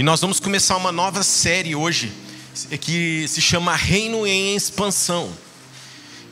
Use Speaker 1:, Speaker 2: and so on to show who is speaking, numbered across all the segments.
Speaker 1: E nós vamos começar uma nova série hoje, que se chama Reino em Expansão.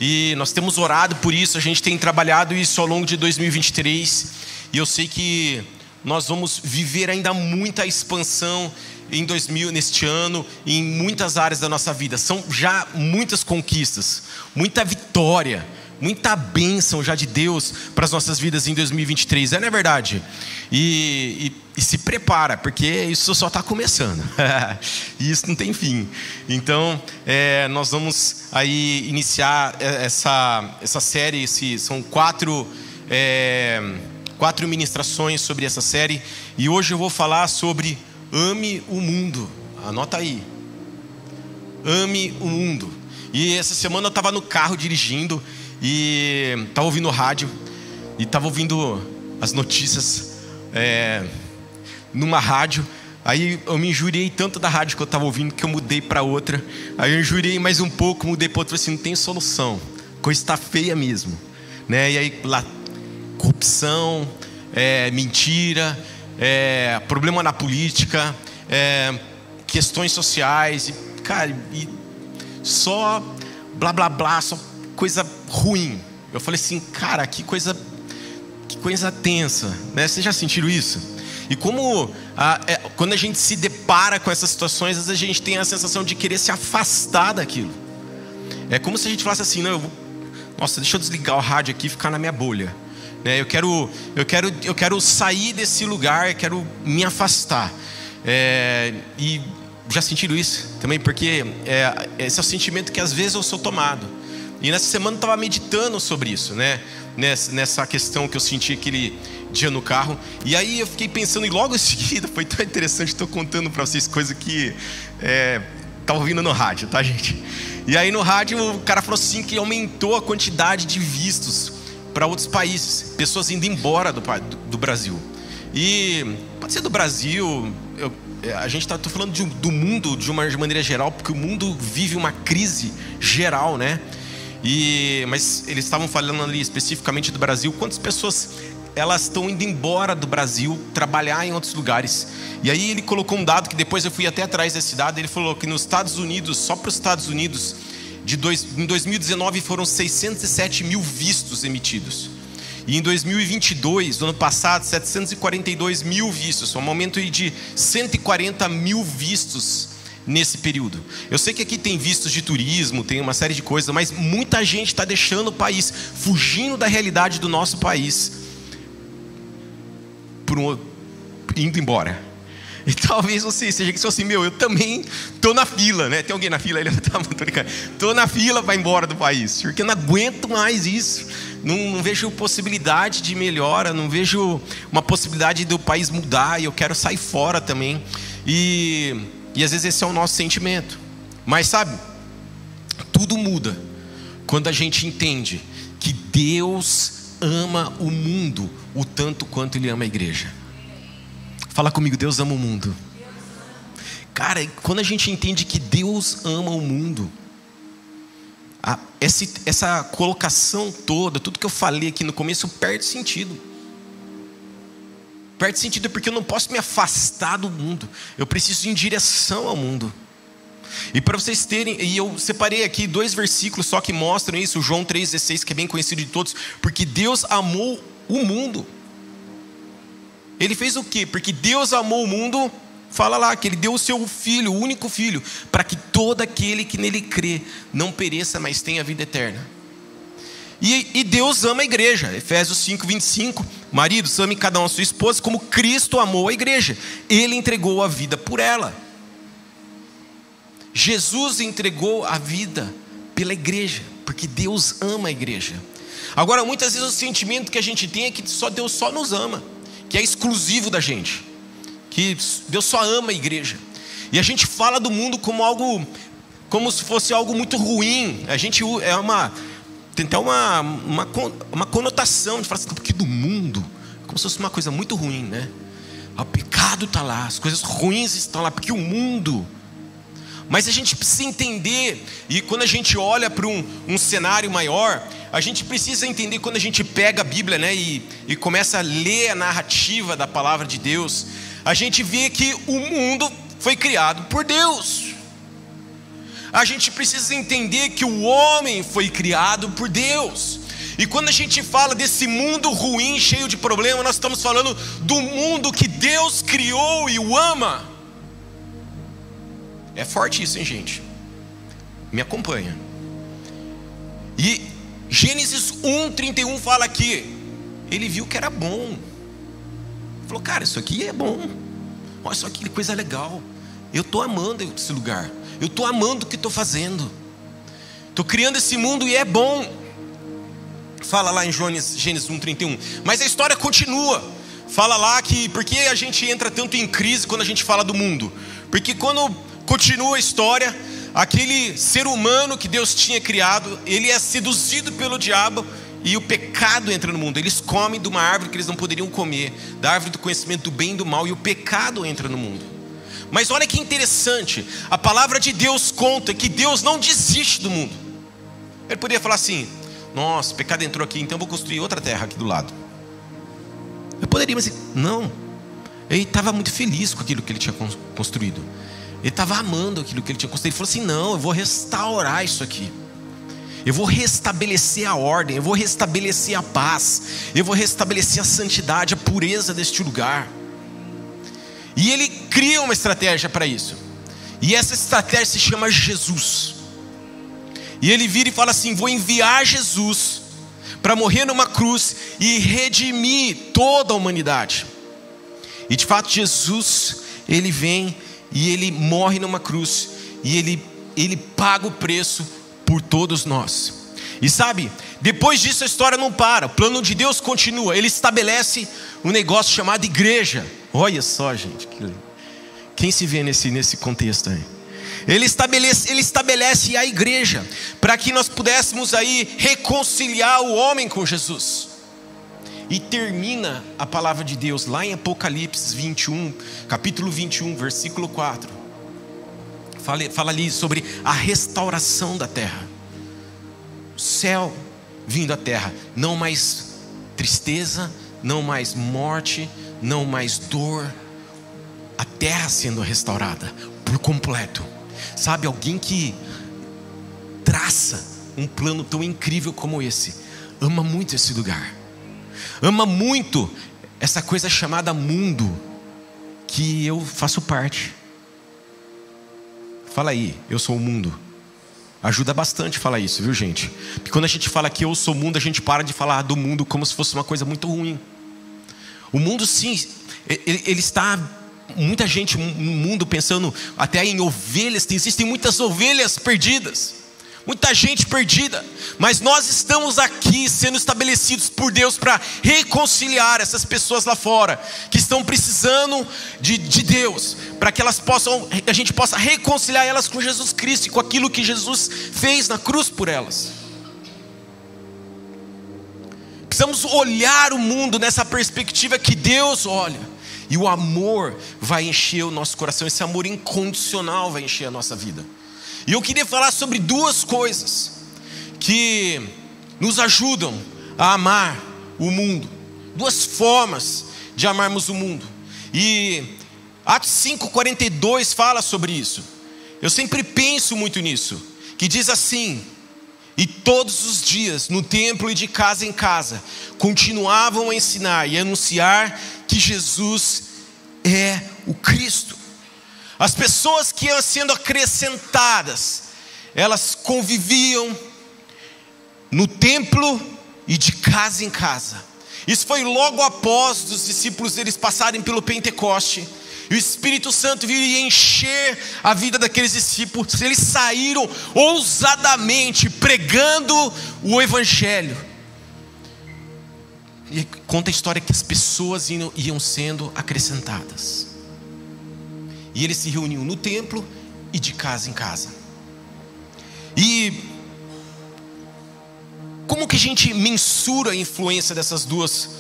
Speaker 1: E nós temos orado por isso, a gente tem trabalhado isso ao longo de 2023. E eu sei que nós vamos viver ainda muita expansão em 2000 neste ano em muitas áreas da nossa vida. São já muitas conquistas, muita vitória, muita bênção já de Deus para as nossas vidas em 2023. É não é verdade? E, e, e se prepara, porque isso só está começando. e isso não tem fim. Então, é, nós vamos aí iniciar essa, essa série. Esse, são quatro. É, quatro ministrações sobre essa série e hoje eu vou falar sobre ame o mundo. Anota aí. Ame o mundo. E essa semana eu estava no carro dirigindo e estava ouvindo rádio e estava ouvindo as notícias é, numa rádio. Aí eu me injuriei tanto da rádio que eu estava ouvindo que eu mudei para outra. Aí eu injuriei mais um pouco, mudei para outra. Falei assim: não tem solução. Coisa está feia mesmo. Né? E aí lá corrupção, é, mentira, é, problema na política, é, questões sociais, e, cara, e só blá blá blá, só coisa ruim. Eu falei assim, cara, que coisa, que coisa tensa, né? Vocês já sentiram isso? E como a, é, quando a gente se depara com essas situações, às vezes a gente tem a sensação de querer se afastar daquilo. É como se a gente falasse assim, não, vou, nossa, deixa eu desligar o rádio aqui e ficar na minha bolha. Né? Eu, quero, eu, quero, eu quero sair desse lugar, eu quero me afastar. É, e já sentiram isso também? Porque é, esse é o sentimento que às vezes eu sou tomado. E nessa semana eu estava meditando sobre isso, né? Nessa, nessa questão que eu senti aquele dia no carro. E aí eu fiquei pensando, e logo em seguida, foi tão interessante, estou contando para vocês coisas que é, tá ouvindo no rádio, tá, gente? E aí no rádio o cara falou assim que aumentou a quantidade de vistos para outros países, pessoas indo embora do, do, do, Brasil. E pode ser do Brasil, eu, é, a gente está falando de, do mundo de uma maneira geral, porque o mundo vive uma crise geral, né? E, mas eles estavam falando ali especificamente do Brasil, quantas pessoas elas estão indo embora do Brasil trabalhar em outros lugares. E aí ele colocou um dado que depois eu fui até atrás desse dado, ele falou que nos Estados Unidos, só para os Estados Unidos, de dois, em 2019 foram 607 mil vistos emitidos. E em 2022, no ano passado, 742 mil vistos, um aumento de 140 mil vistos nesse período. Eu sei que aqui tem vistos de turismo, tem uma série de coisas, mas muita gente está deixando o país, fugindo da realidade do nosso país, por um, indo embora. E talvez você seja que assim, meu, eu também tô na fila, né? Tem alguém na fila? Ele tá, tô, na fila para embora do país, porque eu não aguento mais isso. Não, não, vejo possibilidade de melhora, não vejo uma possibilidade do país mudar e eu quero sair fora também. E, e às vezes esse é o nosso sentimento. Mas sabe, tudo muda quando a gente entende que Deus ama o mundo o tanto quanto Ele ama a igreja. Fala comigo, Deus ama o mundo. Cara, quando a gente entende que Deus ama o mundo, essa colocação toda, tudo que eu falei aqui no começo, perde sentido. Perde sentido porque eu não posso me afastar do mundo, eu preciso ir em direção ao mundo. E para vocês terem, e eu separei aqui dois versículos só que mostram isso, João 3,16, que é bem conhecido de todos, porque Deus amou o mundo. Ele fez o quê? Porque Deus amou o mundo, fala lá, que Ele deu o seu filho, o único filho, para que todo aquele que nele crê não pereça, mas tenha vida eterna. E, e Deus ama a igreja, Efésios 5, 25. Maridos, ame cada um a sua esposa, como Cristo amou a igreja, Ele entregou a vida por ela. Jesus entregou a vida pela igreja, porque Deus ama a igreja. Agora, muitas vezes o sentimento que a gente tem é que só Deus só nos ama que é exclusivo da gente, que Deus só ama a igreja. E a gente fala do mundo como algo, como se fosse algo muito ruim. A gente é uma, tem até uma, uma, uma conotação de falar assim, porque do mundo, como se fosse uma coisa muito ruim, né? O pecado está lá, as coisas ruins estão lá, porque o mundo. Mas a gente precisa entender, e quando a gente olha para um, um cenário maior, a gente precisa entender quando a gente pega a Bíblia né, e, e começa a ler a narrativa da palavra de Deus, a gente vê que o mundo foi criado por Deus. A gente precisa entender que o homem foi criado por Deus. E quando a gente fala desse mundo ruim, cheio de problemas, nós estamos falando do mundo que Deus criou e o ama. É forte isso, hein, gente? Me acompanha. E Gênesis 1:31 fala aqui, ele viu que era bom. Falou, cara, isso aqui é bom. Olha só que coisa legal. Eu estou amando esse lugar. Eu estou amando o que estou fazendo. Estou criando esse mundo e é bom. Fala lá em Gênesis 1,31. Mas a história continua. Fala lá que por que a gente entra tanto em crise quando a gente fala do mundo? Porque quando continua a história, aquele ser humano que Deus tinha criado, ele é seduzido pelo diabo e o pecado entra no mundo. Eles comem de uma árvore que eles não poderiam comer, da árvore do conhecimento do bem e do mal, e o pecado entra no mundo. Mas olha que interessante, a palavra de Deus conta que Deus não desiste do mundo. Ele poderia falar assim: nossa, o pecado entrou aqui, então eu vou construir outra terra aqui do lado. Eu poderia, mas não. Ele estava muito feliz com aquilo que ele tinha construído. Ele estava amando aquilo que ele tinha construído. Ele falou assim: não, eu vou restaurar isso aqui. Eu vou restabelecer a ordem, eu vou restabelecer a paz, eu vou restabelecer a santidade, a pureza deste lugar. E ele cria uma estratégia para isso. E essa estratégia se chama Jesus. E ele vira e fala assim: Vou enviar Jesus para morrer numa cruz e redimir toda a humanidade. E de fato, Jesus, ele vem e ele morre numa cruz e ele, ele paga o preço por todos nós. E sabe, depois disso a história não para, o plano de Deus continua, ele estabelece um negócio chamado igreja. Olha só, gente, quem se vê nesse, nesse contexto aí? Ele estabelece, ele estabelece a igreja para que nós pudéssemos aí reconciliar o homem com Jesus. E termina a palavra de Deus lá em Apocalipse 21, capítulo 21, versículo 4. Fala, fala ali sobre a restauração da terra. O céu vindo à terra, não mais tristeza, não mais morte, não mais dor. A terra sendo restaurada por completo. Sabe, alguém que traça um plano tão incrível como esse, ama muito esse lugar, ama muito essa coisa chamada mundo, que eu faço parte. Fala aí, eu sou o mundo. Ajuda bastante falar isso, viu gente? Porque quando a gente fala que eu sou o mundo, a gente para de falar do mundo como se fosse uma coisa muito ruim. O mundo, sim, ele, está muita gente no mundo pensando até em ovelhas, existem muitas ovelhas perdidas, muita gente perdida, mas nós estamos aqui sendo estabelecidos por Deus para reconciliar essas pessoas lá fora que estão precisando de, de Deus, para que elas possam, a gente possa reconciliar elas com Jesus Cristo e com aquilo que Jesus fez na cruz por elas. Precisamos olhar o mundo nessa perspectiva que Deus olha. E o amor vai encher o nosso coração, esse amor incondicional vai encher a nossa vida. E eu queria falar sobre duas coisas que nos ajudam a amar o mundo, duas formas de amarmos o mundo. E Atos 5:42 fala sobre isso. Eu sempre penso muito nisso, que diz assim: e todos os dias, no templo e de casa em casa, continuavam a ensinar e anunciar que Jesus é o Cristo. As pessoas que iam sendo acrescentadas, elas conviviam no templo e de casa em casa. Isso foi logo após os discípulos eles passarem pelo Pentecoste. E o Espírito Santo viria encher a vida daqueles discípulos. Eles saíram ousadamente pregando o Evangelho. E conta a história que as pessoas iam, iam sendo acrescentadas. E eles se reuniam no templo e de casa em casa. E como que a gente mensura a influência dessas duas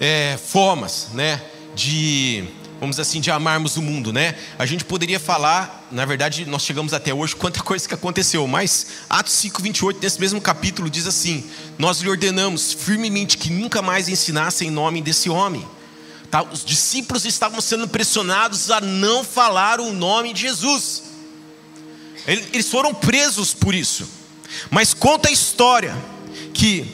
Speaker 1: é, formas, né? De vamos assim, de amarmos o mundo, né? A gente poderia falar, na verdade, nós chegamos até hoje, quanta coisa que aconteceu, mas Atos 5, 28, nesse mesmo capítulo, diz assim: Nós lhe ordenamos firmemente que nunca mais ensinasse em nome desse homem, Tá? Os discípulos estavam sendo pressionados a não falar o nome de Jesus. Eles foram presos por isso. Mas conta a história que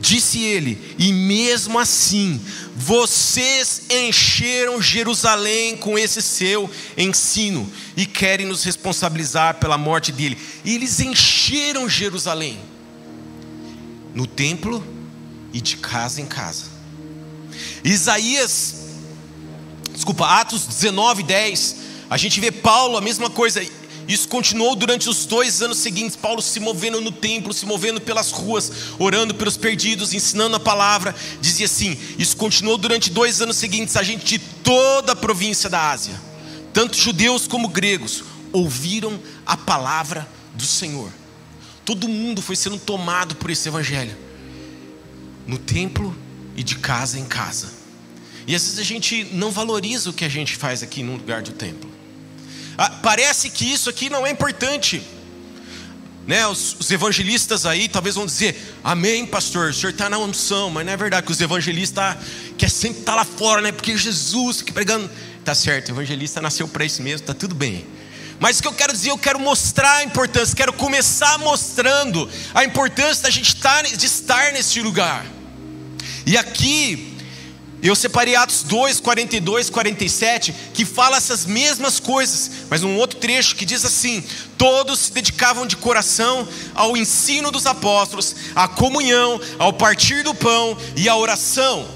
Speaker 1: disse ele, e mesmo assim, vocês encheram Jerusalém com esse seu ensino e querem nos responsabilizar pela morte dele. E eles encheram Jerusalém no templo e de casa em casa. Isaías, desculpa, Atos 19, 10, a gente vê Paulo, a mesma coisa. Isso continuou durante os dois anos seguintes. Paulo se movendo no templo, se movendo pelas ruas, orando pelos perdidos, ensinando a palavra. Dizia assim: Isso continuou durante dois anos seguintes. A gente de toda a província da Ásia, tanto judeus como gregos, ouviram a palavra do Senhor. Todo mundo foi sendo tomado por esse evangelho, no templo e de casa em casa. E às vezes a gente não valoriza o que a gente faz aqui no lugar do templo. Ah, parece que isso aqui não é importante. Né, os, os, evangelistas aí talvez vão dizer, amém, pastor, o senhor está na unção, mas não é verdade que os evangelistas quer sempre estar tá lá fora, né? Porque Jesus que pregando, tá certo, o evangelista nasceu para isso mesmo, tá tudo bem. Mas o que eu quero dizer, eu quero mostrar a importância, quero começar mostrando a importância da gente estar, de estar nesse lugar. E aqui eu separei Atos 2, 42, 47, que fala essas mesmas coisas, mas um outro trecho que diz assim: Todos se dedicavam de coração ao ensino dos apóstolos, à comunhão, ao partir do pão e à oração.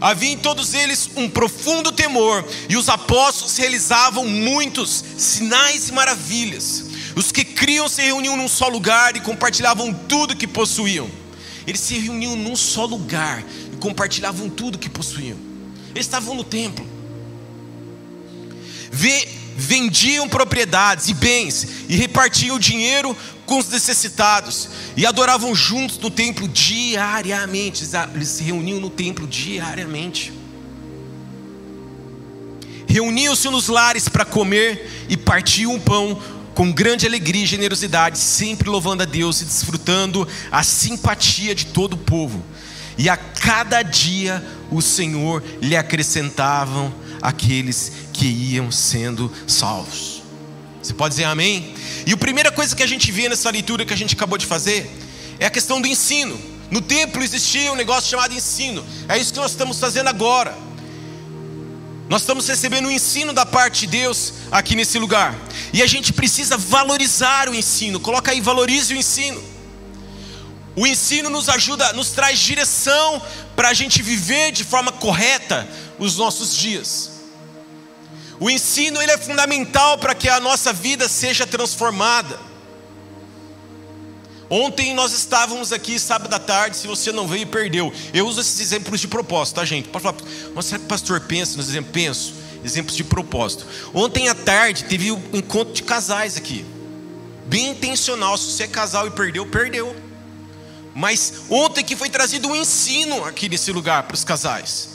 Speaker 1: Havia em todos eles um profundo temor, e os apóstolos realizavam muitos sinais e maravilhas. Os que criam se reuniam num só lugar e compartilhavam tudo que possuíam. Eles se reuniam num só lugar compartilhavam tudo que possuíam. Eles estavam no templo. Vendiam propriedades e bens e repartiam o dinheiro com os necessitados e adoravam juntos no templo diariamente. Eles se reuniam no templo diariamente. Reuniam-se nos lares para comer e partiam o pão com grande alegria e generosidade, sempre louvando a Deus e desfrutando a simpatia de todo o povo e a cada dia o Senhor lhe acrescentavam aqueles que iam sendo salvos. Você pode dizer amém? E a primeira coisa que a gente vê nessa leitura que a gente acabou de fazer é a questão do ensino. No templo existia um negócio chamado ensino. É isso que nós estamos fazendo agora. Nós estamos recebendo o um ensino da parte de Deus aqui nesse lugar. E a gente precisa valorizar o ensino. Coloca aí, valorize o ensino. O ensino nos ajuda, nos traz direção para a gente viver de forma correta os nossos dias. O ensino ele é fundamental para que a nossa vida seja transformada. Ontem nós estávamos aqui sábado à tarde, se você não veio, perdeu. Eu uso esses exemplos de propósito, tá, gente? Pode falar, mas será que o pastor pensa nos exemplos? Penso, exemplos de propósito. Ontem à tarde teve um encontro de casais aqui. Bem intencional. Se você é casal e perdeu, perdeu. Mas ontem que foi trazido um ensino aqui nesse lugar para os casais.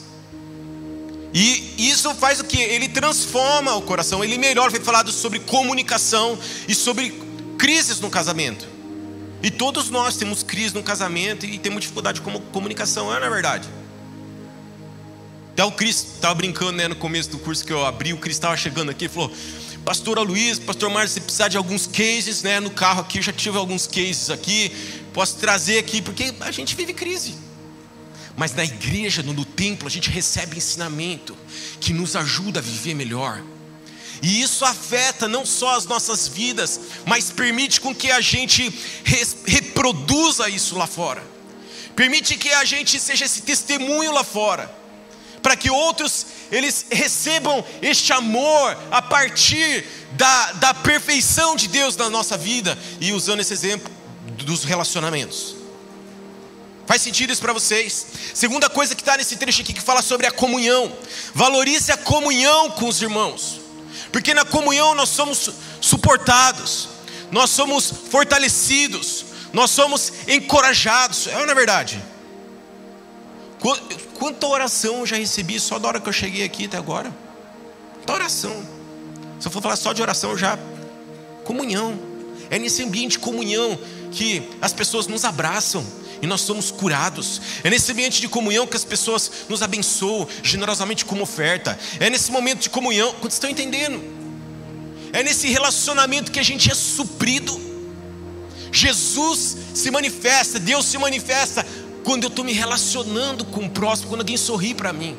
Speaker 1: E isso faz o que? Ele transforma o coração, ele melhora. Foi falado sobre comunicação e sobre crises no casamento. E todos nós temos crise no casamento e temos dificuldade com comunicação, é na verdade. Até o Cris estava brincando né, no começo do curso que eu abri, o Cris estava chegando aqui e falou: Pastor Luiz, Pastor Márcio, se precisar de alguns cases, né, no carro aqui, eu já tive alguns cases aqui, posso trazer aqui, porque a gente vive crise. Mas na igreja, no, no templo, a gente recebe ensinamento que nos ajuda a viver melhor. E isso afeta não só as nossas vidas, mas permite com que a gente reproduza isso lá fora. Permite que a gente seja esse testemunho lá fora para que outros eles recebam este amor a partir da, da perfeição de Deus na nossa vida e usando esse exemplo dos relacionamentos. Faz sentido isso para vocês? Segunda coisa que está nesse trecho aqui que fala sobre a comunhão. Valorize a comunhão com os irmãos, porque na comunhão nós somos suportados, nós somos fortalecidos, nós somos encorajados. É ou não é verdade? Quanta oração eu já recebi só da hora que eu cheguei aqui até agora? Quanta oração. Se eu for falar só de oração, já. Comunhão. É nesse ambiente de comunhão que as pessoas nos abraçam e nós somos curados. É nesse ambiente de comunhão que as pessoas nos abençoam generosamente como oferta. É nesse momento de comunhão, quando estão entendendo? É nesse relacionamento que a gente é suprido. Jesus se manifesta, Deus se manifesta quando eu estou me relacionando com o próximo, quando alguém sorri para mim,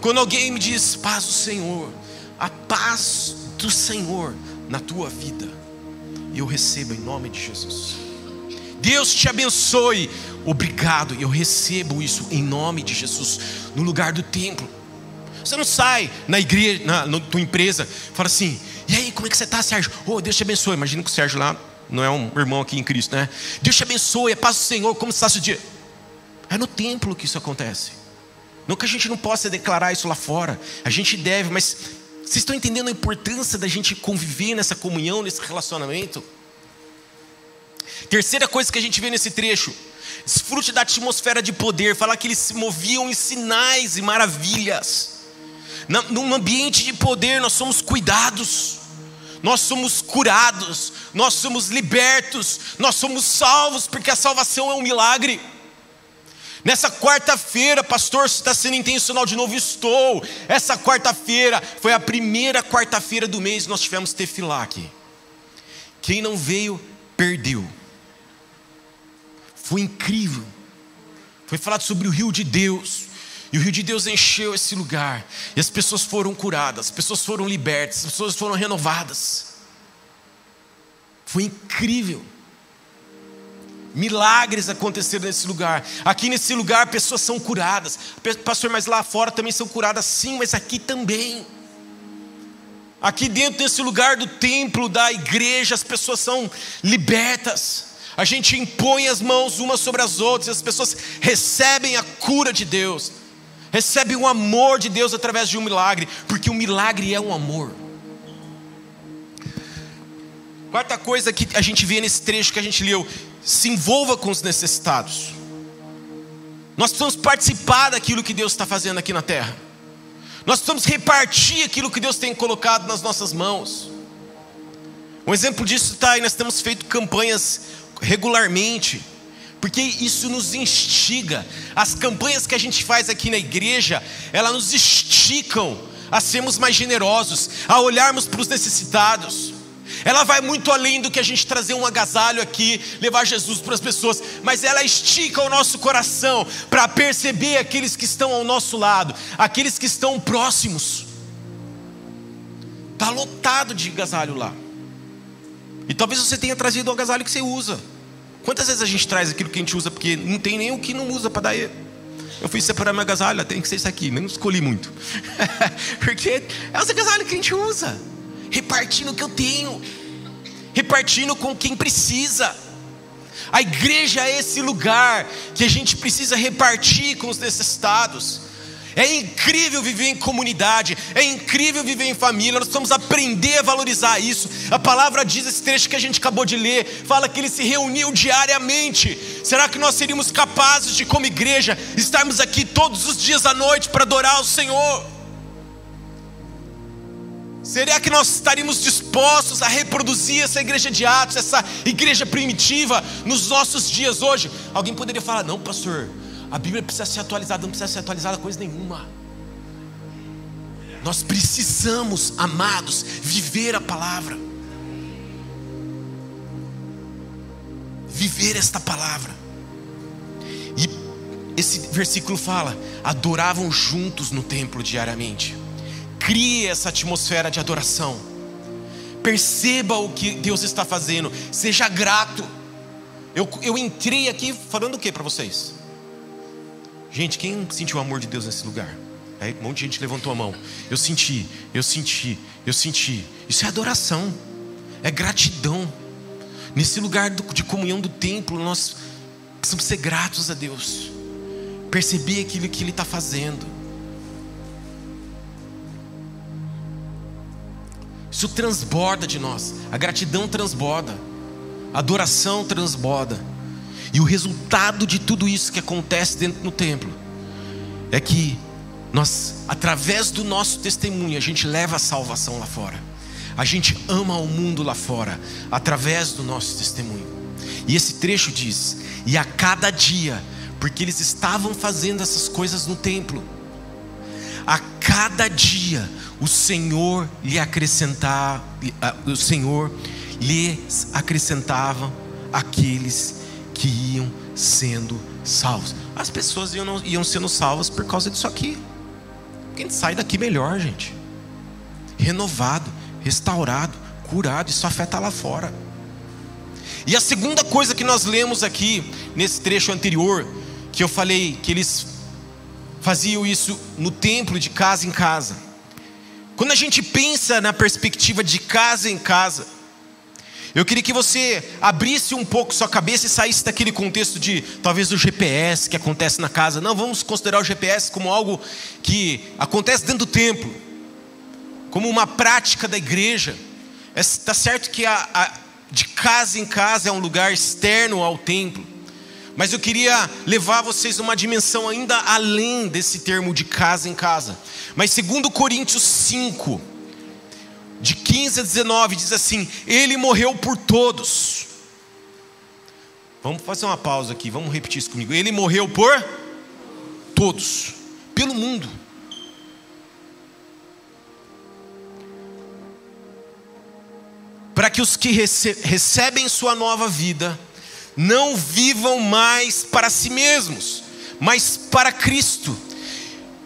Speaker 1: quando alguém me diz paz do Senhor, a paz do Senhor na tua vida, eu recebo em nome de Jesus. Deus te abençoe, obrigado, eu recebo isso em nome de Jesus, no lugar do templo. Você não sai na igreja, na, na tua empresa, fala assim, e aí, como é que você está, Sérgio? Oh, Deus te abençoe. Imagina que o Sérgio lá não é um irmão aqui em Cristo, né? Deus te abençoe, paz do Senhor, como está seu dia? É no templo que isso acontece. Não que a gente não possa declarar isso lá fora, a gente deve, mas vocês estão entendendo a importância da gente conviver nessa comunhão, nesse relacionamento? Terceira coisa que a gente vê nesse trecho, desfrute da atmosfera de poder, fala que eles se moviam em sinais e maravilhas. Num ambiente de poder, nós somos cuidados nós somos curados, nós somos libertos, nós somos salvos, porque a salvação é um milagre. Nessa quarta-feira, pastor, se está sendo intencional de novo, estou. Essa quarta-feira foi a primeira quarta-feira do mês, nós tivemos tefilá aqui. Quem não veio, perdeu. Foi incrível. Foi falado sobre o rio de Deus. E o rio de Deus encheu esse lugar. E as pessoas foram curadas, as pessoas foram libertas, as pessoas foram renovadas. Foi incrível. Milagres aconteceram nesse lugar. Aqui nesse lugar pessoas são curadas. Pastor, mas lá fora também são curadas, sim, mas aqui também. Aqui dentro desse lugar do templo, da igreja, as pessoas são libertas. A gente impõe as mãos umas sobre as outras, e as pessoas recebem a cura de Deus recebe um amor de Deus através de um milagre, porque o milagre é um amor. Quarta coisa que a gente vê nesse trecho que a gente leu: se envolva com os necessitados. Nós precisamos participar daquilo que Deus está fazendo aqui na terra. Nós precisamos repartir aquilo que Deus tem colocado nas nossas mãos. Um exemplo disso está aí, nós temos feito campanhas regularmente porque isso nos instiga. As campanhas que a gente faz aqui na igreja, elas nos esticam a sermos mais generosos, a olharmos para os necessitados. Ela vai muito além do que a gente trazer um agasalho aqui, levar Jesus para as pessoas, mas ela estica o nosso coração para perceber aqueles que estão ao nosso lado, aqueles que estão próximos. Está lotado de agasalho lá. E talvez você tenha trazido o agasalho que você usa. Quantas vezes a gente traz aquilo que a gente usa porque não tem nem o que não usa para dar ele? Eu fui separar minha agasalho, tem que ser isso aqui, não escolhi muito. porque é os agasalhos que a gente usa, repartindo o que eu tenho, repartindo com quem precisa. A igreja é esse lugar que a gente precisa repartir com os necessitados. É incrível viver em comunidade, é incrível viver em família, nós precisamos aprender a valorizar isso. A palavra diz, esse trecho que a gente acabou de ler, fala que ele se reuniu diariamente. Será que nós seríamos capazes de, como igreja, estarmos aqui todos os dias à noite para adorar o Senhor? Será que nós estaríamos dispostos a reproduzir essa igreja de Atos, essa igreja primitiva, nos nossos dias hoje? Alguém poderia falar, não, pastor a Bíblia precisa ser atualizada, não precisa ser atualizada coisa nenhuma. Nós precisamos, amados, viver a palavra. Viver esta palavra. E esse versículo fala: adoravam juntos no templo diariamente. Crie essa atmosfera de adoração. Perceba o que Deus está fazendo. Seja grato. Eu, eu entrei aqui falando o que para vocês? Gente, quem sentiu o amor de Deus nesse lugar? Aí um monte de gente levantou a mão. Eu senti, eu senti, eu senti. Isso é adoração, é gratidão. Nesse lugar de comunhão do templo, nós precisamos ser gratos a Deus, perceber aquilo que Ele está fazendo. Isso transborda de nós, a gratidão transborda, a adoração transborda. E o resultado de tudo isso que acontece dentro do templo é que nós, através do nosso testemunho, a gente leva a salvação lá fora. A gente ama o mundo lá fora, através do nosso testemunho. E esse trecho diz: E a cada dia, porque eles estavam fazendo essas coisas no templo, a cada dia o Senhor lhe acrescentava, o Senhor lhes acrescentava aqueles que iam sendo salvos. As pessoas iam, iam sendo salvas por causa disso aqui. Quem sai daqui melhor, gente. Renovado, restaurado, curado, isso afeta lá fora. E a segunda coisa que nós lemos aqui, nesse trecho anterior, que eu falei que eles faziam isso no templo, de casa em casa. Quando a gente pensa na perspectiva de casa em casa, eu queria que você abrisse um pouco sua cabeça e saísse daquele contexto de talvez do GPS que acontece na casa. Não, vamos considerar o GPS como algo que acontece dentro do templo, como uma prática da igreja. Está é, certo que a, a, de casa em casa é um lugar externo ao templo. Mas eu queria levar vocês uma dimensão ainda além desse termo de casa em casa. Mas segundo Coríntios 5, de 15 a 19, diz assim: Ele morreu por todos. Vamos fazer uma pausa aqui, vamos repetir isso comigo. Ele morreu por todos, pelo mundo. para que os que rece recebem sua nova vida não vivam mais para si mesmos, mas para Cristo,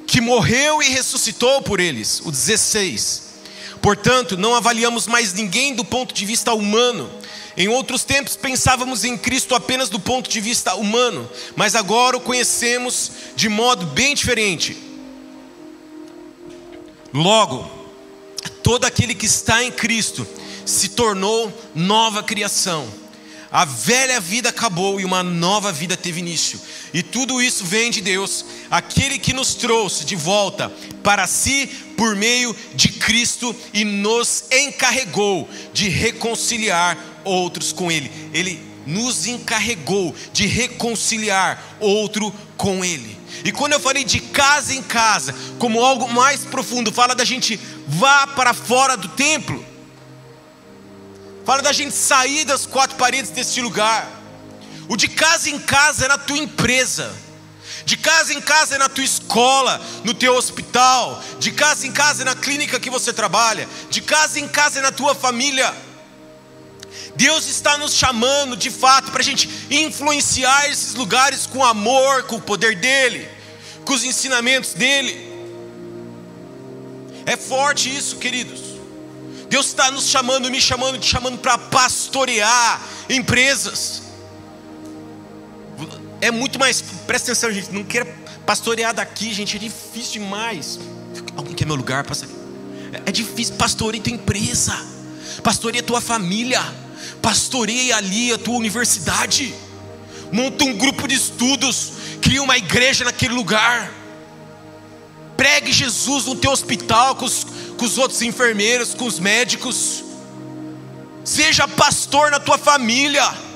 Speaker 1: que morreu e ressuscitou por eles. O 16. Portanto, não avaliamos mais ninguém do ponto de vista humano. Em outros tempos pensávamos em Cristo apenas do ponto de vista humano, mas agora o conhecemos de modo bem diferente. Logo, todo aquele que está em Cristo se tornou nova criação. A velha vida acabou e uma nova vida teve início. E tudo isso vem de Deus, aquele que nos trouxe de volta para si por meio de Cristo e nos encarregou de reconciliar outros com Ele. Ele nos encarregou de reconciliar outro com Ele. E quando eu falei de casa em casa, como algo mais profundo, fala da gente vá para fora do templo fala da gente sair das quatro paredes deste lugar. O de casa em casa é na tua empresa, de casa em casa é na tua escola, no teu hospital, de casa em casa é na clínica que você trabalha, de casa em casa é na tua família. Deus está nos chamando de fato para a gente influenciar esses lugares com amor, com o poder dEle, com os ensinamentos dEle. É forte isso, queridos. Deus está nos chamando, me chamando, te chamando para pastorear empresas. É muito mais, presta atenção, gente, não quer pastorear daqui, gente, é difícil demais. Alguém quer meu lugar? É difícil, pastoreia tua empresa, pastoreia tua família, pastoreia ali a tua universidade, monta um grupo de estudos, cria uma igreja naquele lugar, pregue Jesus no teu hospital com os com os outros enfermeiros, com os médicos. Seja pastor na tua família.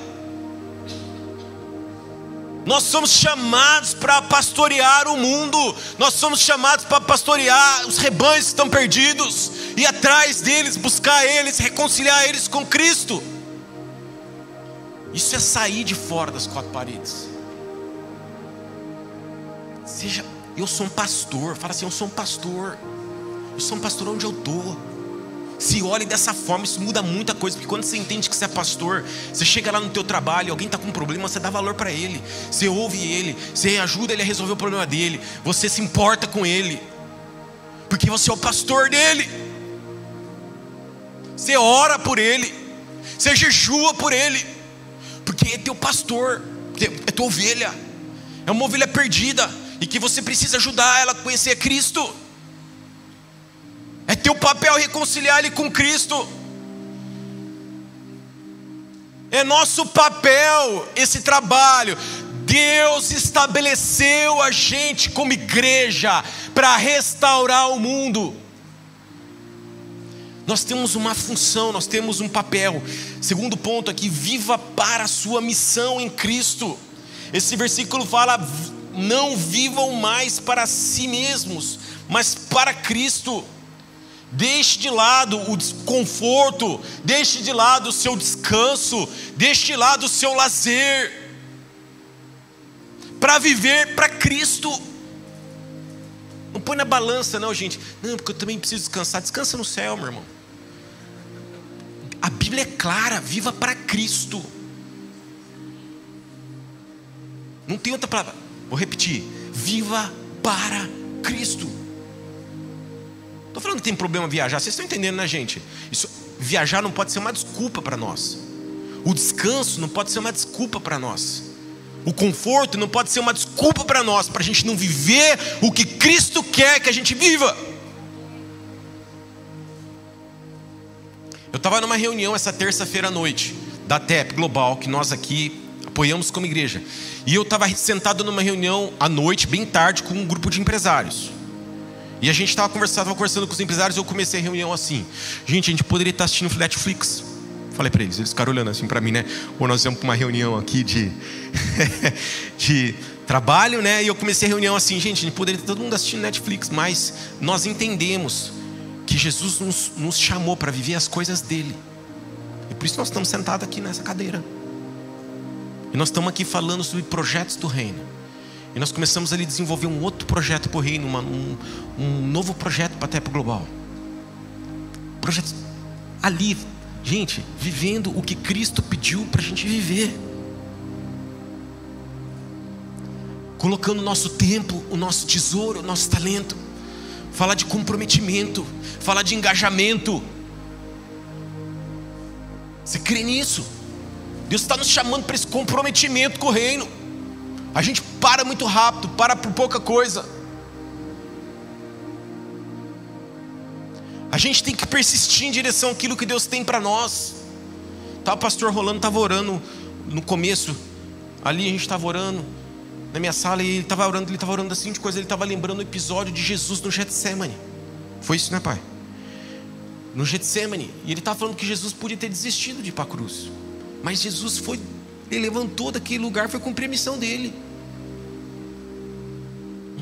Speaker 1: Nós somos chamados para pastorear o mundo, nós somos chamados para pastorear os rebanhos que estão perdidos, e atrás deles, buscar eles, reconciliar eles com Cristo. Isso é sair de fora das quatro paredes. Seja, eu sou um pastor, fala assim: eu sou um pastor. Eu sou um pastor onde eu estou. Se olhe dessa forma, isso muda muita coisa, porque quando você entende que você é pastor, você chega lá no teu trabalho, alguém está com um problema, você dá valor para ele, você ouve ele, você ajuda ele a resolver o problema dele, você se importa com ele, porque você é o pastor dele. Você ora por ele, você jejua por ele, porque é teu pastor, é tua ovelha, é uma ovelha perdida e que você precisa ajudar ela a conhecer Cristo. É teu papel reconciliar ele com Cristo. É nosso papel esse trabalho. Deus estabeleceu a gente como igreja para restaurar o mundo. Nós temos uma função, nós temos um papel. Segundo ponto aqui, viva para a sua missão em Cristo. Esse versículo fala: não vivam mais para si mesmos, mas para Cristo Deixe de lado o desconforto, deixe de lado o seu descanso, deixe de lado o seu lazer, para viver para Cristo. Não põe na balança, não, gente. Não, porque eu também preciso descansar. Descansa no céu, meu irmão. A Bíblia é clara: viva para Cristo. Não tem outra palavra. Vou repetir: viva para Cristo. Estou falando que tem problema viajar, vocês estão entendendo, né, gente? Isso, viajar não pode ser uma desculpa para nós. O descanso não pode ser uma desculpa para nós. O conforto não pode ser uma desculpa para nós, para a gente não viver o que Cristo quer que a gente viva. Eu estava numa reunião essa terça-feira à noite, da TEP Global, que nós aqui apoiamos como igreja. E eu estava sentado numa reunião à noite, bem tarde, com um grupo de empresários. E a gente estava conversando, tava conversando com os empresários e eu comecei a reunião assim. Gente, a gente poderia estar assistindo Netflix. Falei para eles, eles ficaram olhando assim para mim, né? Ou nós vamos para uma reunião aqui de, de trabalho, né? E eu comecei a reunião assim, gente, a gente poderia estar todo mundo assistindo Netflix, mas nós entendemos que Jesus nos, nos chamou para viver as coisas dele. E por isso nós estamos sentados aqui nessa cadeira. E nós estamos aqui falando sobre projetos do reino. E nós começamos ali a desenvolver um outro projeto para o reino, uma, um, um, novo projeto para a Tepa Global. Projeto ali, gente, vivendo o que Cristo pediu para a gente viver. Colocando o nosso tempo, o nosso tesouro, o nosso talento. Falar de comprometimento, falar de engajamento. Você crê nisso? Deus está nos chamando para esse comprometimento com o reino. A gente para muito rápido, para por pouca coisa. A gente tem que persistir em direção àquilo que Deus tem para nós. Tá, o pastor Rolando estava orando no começo, ali a gente estava orando na minha sala e ele estava orando, ele estava orando assim de coisa, ele estava lembrando o episódio de Jesus no Getsemane. Foi isso, né, pai? No Getsemane, e ele estava falando que Jesus podia ter desistido de ir para a cruz, mas Jesus foi ele levantou daquele lugar, foi cumprir a missão dele.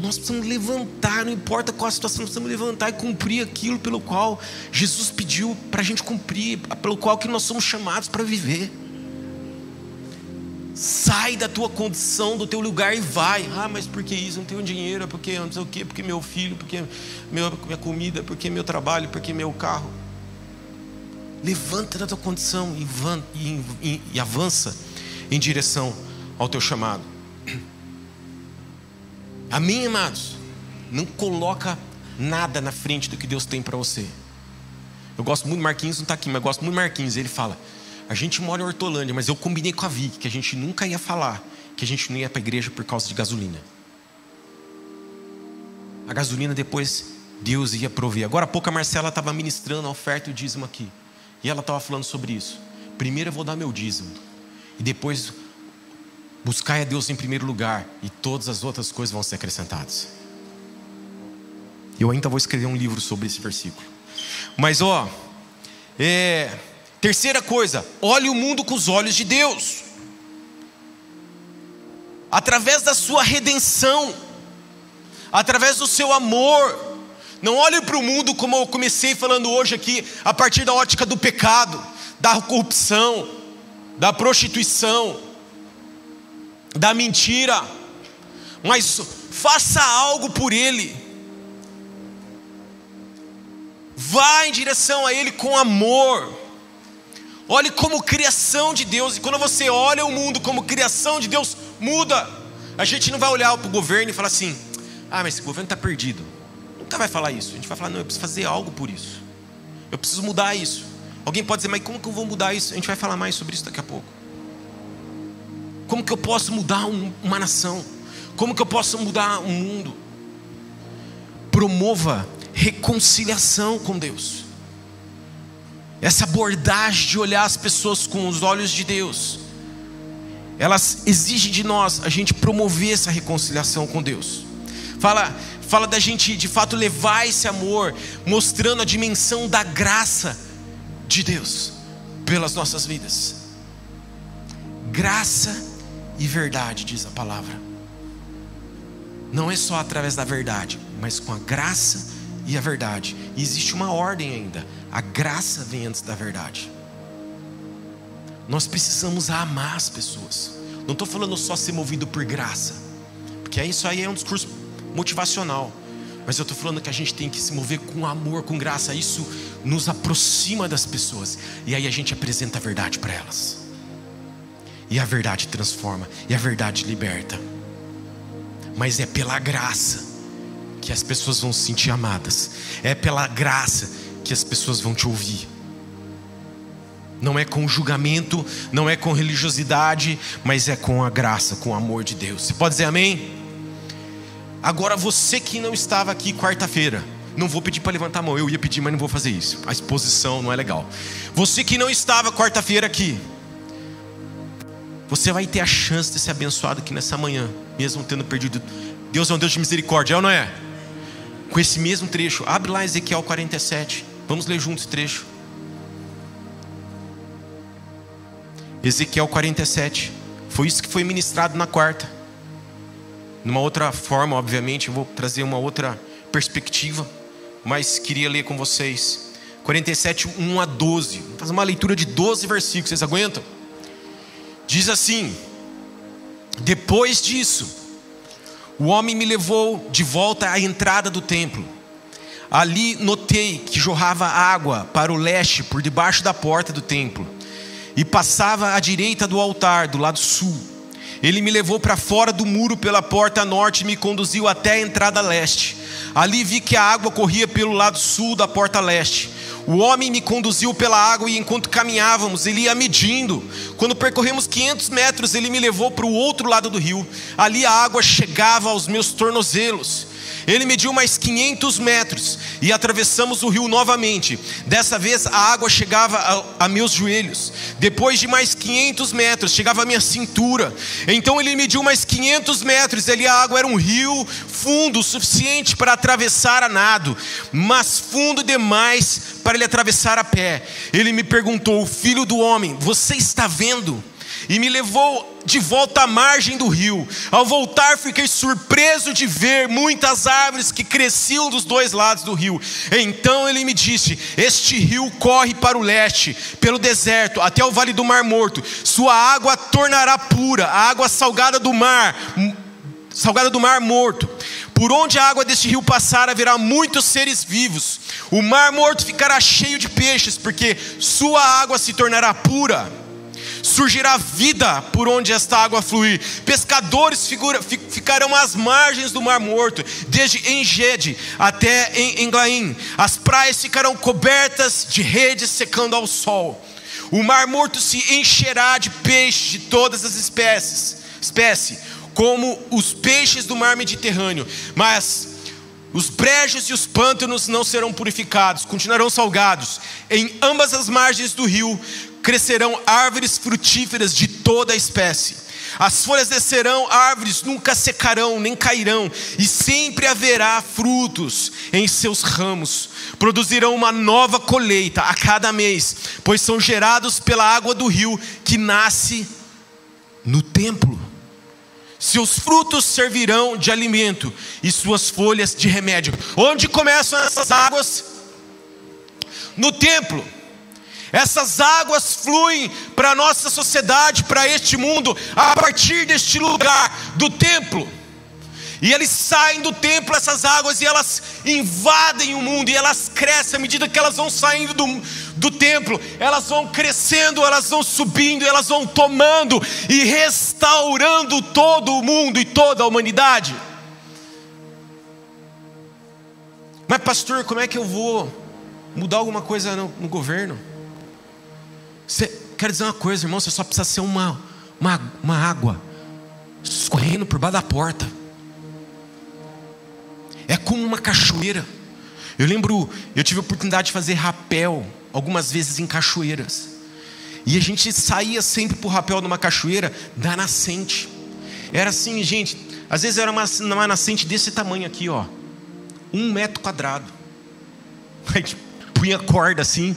Speaker 1: Nós precisamos levantar, não importa qual a situação, nós precisamos levantar e cumprir aquilo pelo qual Jesus pediu para a gente cumprir, pelo qual que nós somos chamados para viver. Sai da tua condição, do teu lugar e vai. Ah, mas por que isso? Não tenho dinheiro, porque não sei o quê, porque meu filho, porque minha comida, porque meu trabalho, porque meu carro. Levanta da tua condição e, e avança em direção ao teu chamado. Amém, amados? Não coloca nada na frente do que Deus tem para você. Eu gosto muito, Marquinhos não está aqui, mas eu gosto muito Marquinhos. Ele fala: A gente mora em Hortolândia, mas eu combinei com a Vic que a gente nunca ia falar que a gente não ia para a igreja por causa de gasolina. A gasolina depois Deus ia prover. Agora há pouco a Marcela estava ministrando a oferta e o dízimo aqui. E ela estava falando sobre isso. Primeiro eu vou dar meu dízimo e depois buscai a Deus em primeiro lugar e todas as outras coisas vão ser acrescentadas. Eu ainda vou escrever um livro sobre esse versículo. Mas ó, é, terceira coisa, olhe o mundo com os olhos de Deus. Através da sua redenção, através do seu amor, não olhe para o mundo como eu comecei falando hoje aqui, a partir da ótica do pecado, da corrupção, da prostituição, da mentira, mas faça algo por Ele. Vá em direção a Ele com amor. Olhe como criação de Deus, e quando você olha o mundo como criação de Deus, muda. A gente não vai olhar para o governo e falar assim: ah, mas esse governo está perdido. Nunca vai falar isso. A gente vai falar: não, eu preciso fazer algo por isso. Eu preciso mudar isso. Alguém pode dizer, mas como que eu vou mudar isso? A gente vai falar mais sobre isso daqui a pouco. Como que eu posso mudar um, uma nação? Como que eu posso mudar um mundo? Promova reconciliação com Deus. Essa abordagem de olhar as pessoas com os olhos de Deus, elas exigem de nós a gente promover essa reconciliação com Deus. Fala, fala da gente de fato levar esse amor, mostrando a dimensão da graça de Deus pelas nossas vidas. Graça e verdade, diz a palavra. Não é só através da verdade, mas com a graça e a verdade. E existe uma ordem ainda. A graça vem antes da verdade. Nós precisamos amar as pessoas. Não estou falando só ser movido por graça, porque isso aí é um discurso motivacional. Mas eu estou falando que a gente tem que se mover com amor, com graça. Isso nos aproxima das pessoas. E aí a gente apresenta a verdade para elas. E a verdade transforma. E a verdade liberta. Mas é pela graça que as pessoas vão se sentir amadas. É pela graça que as pessoas vão te ouvir. Não é com julgamento, não é com religiosidade, mas é com a graça, com o amor de Deus. Você pode dizer amém? Agora você que não estava aqui quarta-feira, não vou pedir para levantar a mão, eu ia pedir, mas não vou fazer isso. A exposição não é legal. Você que não estava quarta-feira aqui, você vai ter a chance de ser abençoado aqui nessa manhã, mesmo tendo perdido. Deus é um Deus de misericórdia, é ou não é? Com esse mesmo trecho, abre lá Ezequiel 47. Vamos ler juntos esse trecho. Ezequiel 47. Foi isso que foi ministrado na quarta. Numa outra forma, obviamente, eu vou trazer uma outra perspectiva, mas queria ler com vocês. 47, 1 a 12. Vou fazer uma leitura de 12 versículos, vocês aguentam? Diz assim: Depois disso, o homem me levou de volta à entrada do templo. Ali notei que jorrava água para o leste por debaixo da porta do templo e passava à direita do altar, do lado sul. Ele me levou para fora do muro pela porta norte e me conduziu até a entrada leste. Ali vi que a água corria pelo lado sul da porta leste. O homem me conduziu pela água e enquanto caminhávamos, ele ia medindo. Quando percorremos 500 metros, ele me levou para o outro lado do rio. Ali a água chegava aos meus tornozelos. Ele mediu mais 500 metros e atravessamos o rio novamente. Dessa vez a água chegava a, a, meus joelhos. Depois de mais 500 metros, chegava à minha cintura. Então ele mediu mais 500 metros. E ali a água era um rio fundo suficiente para atravessar a nado, mas fundo demais para ele atravessar a pé. Ele me perguntou: Filho do homem, você está vendo? E me levou de volta à margem do rio. Ao voltar, fiquei surpreso de ver muitas árvores que cresciam dos dois lados do rio. Então ele me disse: Este rio corre para o leste, pelo deserto, até o vale do Mar Morto. Sua água tornará pura, a água salgada do mar, salgada do mar morto. Por onde a água deste rio passar, haverá muitos seres vivos. O mar morto ficará cheio de peixes, porque sua água se tornará pura surgirá vida por onde esta água fluir. Pescadores figura, ficarão às margens do Mar Morto, desde Engede até em Englaim. As praias ficarão cobertas de redes secando ao sol. O Mar Morto se encherá de peixes de todas as espécies, espécie, como os peixes do Mar Mediterrâneo. Mas os brejos e os pântanos não serão purificados, continuarão salgados. Em ambas as margens do rio crescerão árvores frutíferas de toda a espécie. As folhas descerão, árvores nunca secarão nem cairão, e sempre haverá frutos em seus ramos. Produzirão uma nova colheita a cada mês, pois são gerados pela água do rio que nasce no templo. Seus frutos servirão de alimento e suas folhas de remédio. Onde começam essas águas? No templo. Essas águas fluem para a nossa sociedade, para este mundo, a partir deste lugar, do templo. E eles saem do templo, essas águas, e elas invadem o mundo, e elas crescem à medida que elas vão saindo do, do templo, elas vão crescendo, elas vão subindo, elas vão tomando e restaurando todo o mundo e toda a humanidade. Mas, pastor, como é que eu vou mudar alguma coisa no, no governo? Você, quero dizer uma coisa, irmão, você só precisa ser uma, uma, uma água escorrendo por baixo da porta. É como uma cachoeira. Eu lembro, eu tive a oportunidade de fazer rapel algumas vezes em cachoeiras. E a gente saía sempre por rapel numa cachoeira da nascente. Era assim, gente. Às vezes era uma, uma nascente desse tamanho aqui, ó. Um metro quadrado. A gente punha corda assim,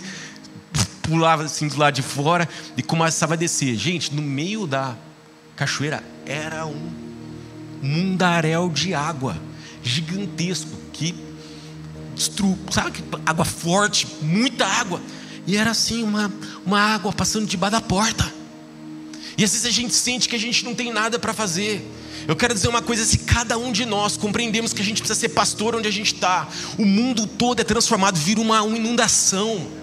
Speaker 1: pulava assim do lado de fora e começava a descer. Gente, no meio da cachoeira era um mundaréu de água gigantesco que destru, sabe? Água forte, muita água. E era assim, uma, uma água passando debaixo da porta. E às vezes a gente sente que a gente não tem nada para fazer. Eu quero dizer uma coisa: se cada um de nós compreendemos que a gente precisa ser pastor onde a gente está, o mundo todo é transformado, vira uma, uma inundação.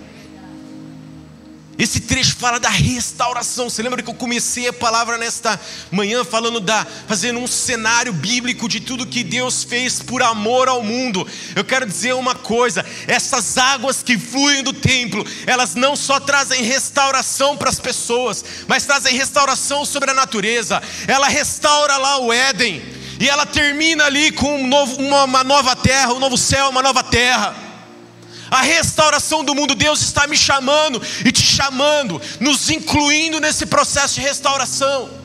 Speaker 1: Esse trecho fala da restauração. Você lembra que eu comecei a palavra nesta manhã falando da fazendo um cenário bíblico de tudo que Deus fez por amor ao mundo. Eu quero dizer uma coisa, essas águas que fluem do templo, elas não só trazem restauração para as pessoas, mas trazem restauração sobre a natureza. Ela restaura lá o Éden e ela termina ali com um novo, uma, uma nova terra, um novo céu, uma nova terra a restauração do mundo. Deus está me chamando e te chamando, nos incluindo nesse processo de restauração.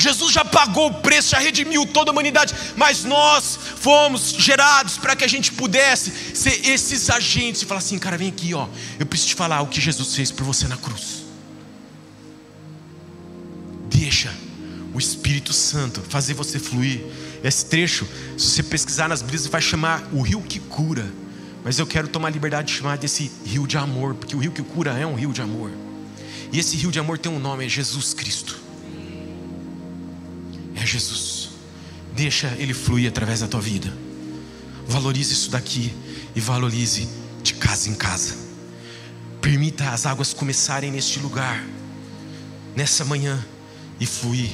Speaker 1: Jesus já pagou o preço, já redimiu toda a humanidade, mas nós fomos gerados para que a gente pudesse ser esses agentes e falar assim, cara, vem aqui, ó, eu preciso te falar o que Jesus fez por você na cruz. Deixa o Espírito Santo fazer você fluir. Esse trecho, se você pesquisar nas Bíblias, vai chamar o rio que cura. Mas eu quero tomar liberdade de chamar desse rio de amor, porque o rio que cura é um rio de amor. E esse rio de amor tem um nome, é Jesus Cristo. É Jesus. Deixa ele fluir através da tua vida. Valorize isso daqui e valorize de casa em casa. Permita as águas começarem neste lugar, nessa manhã, e fluir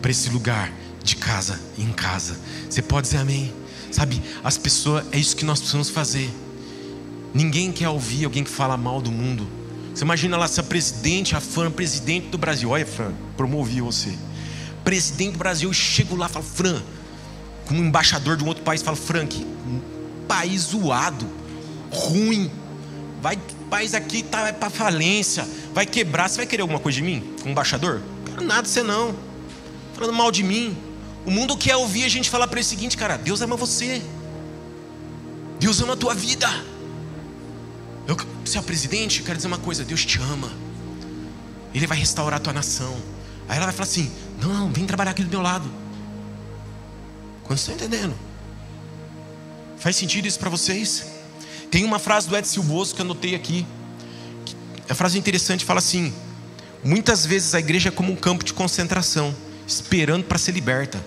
Speaker 1: para esse lugar de casa em casa. Você pode dizer amém? Sabe, as pessoas, é isso que nós precisamos fazer. Ninguém quer ouvir alguém que fala mal do mundo. Você imagina lá se a presidente, a Fran, presidente do Brasil, olha, Fran, promovi você. Presidente do Brasil, eu chego lá e falo, Fran, como embaixador de um outro país, falo, Frank, país zoado, ruim, vai, país aqui tá para falência, vai quebrar. Você vai querer alguma coisa de mim, como embaixador? Não quero nada de você não. Falando mal de mim. O mundo quer ouvir a gente falar para o seguinte, cara: Deus ama você, Deus ama a tua vida. Eu, se é o presidente, quero dizer uma coisa: Deus te ama, Ele vai restaurar a tua nação. Aí ela vai falar assim: não, não, vem trabalhar aqui do meu lado. Quando está entendendo? Faz sentido isso para vocês? Tem uma frase do Ed Silvoso que eu anotei aqui. A frase interessante fala assim: muitas vezes a igreja é como um campo de concentração esperando para ser liberta.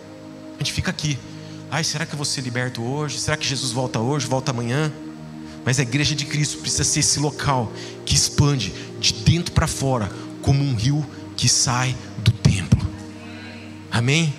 Speaker 1: A gente fica aqui. Ai, será que eu vou ser liberto hoje? Será que Jesus volta hoje, volta amanhã? Mas a igreja de Cristo precisa ser esse local que expande de dentro para fora, como um rio que sai do templo. Amém?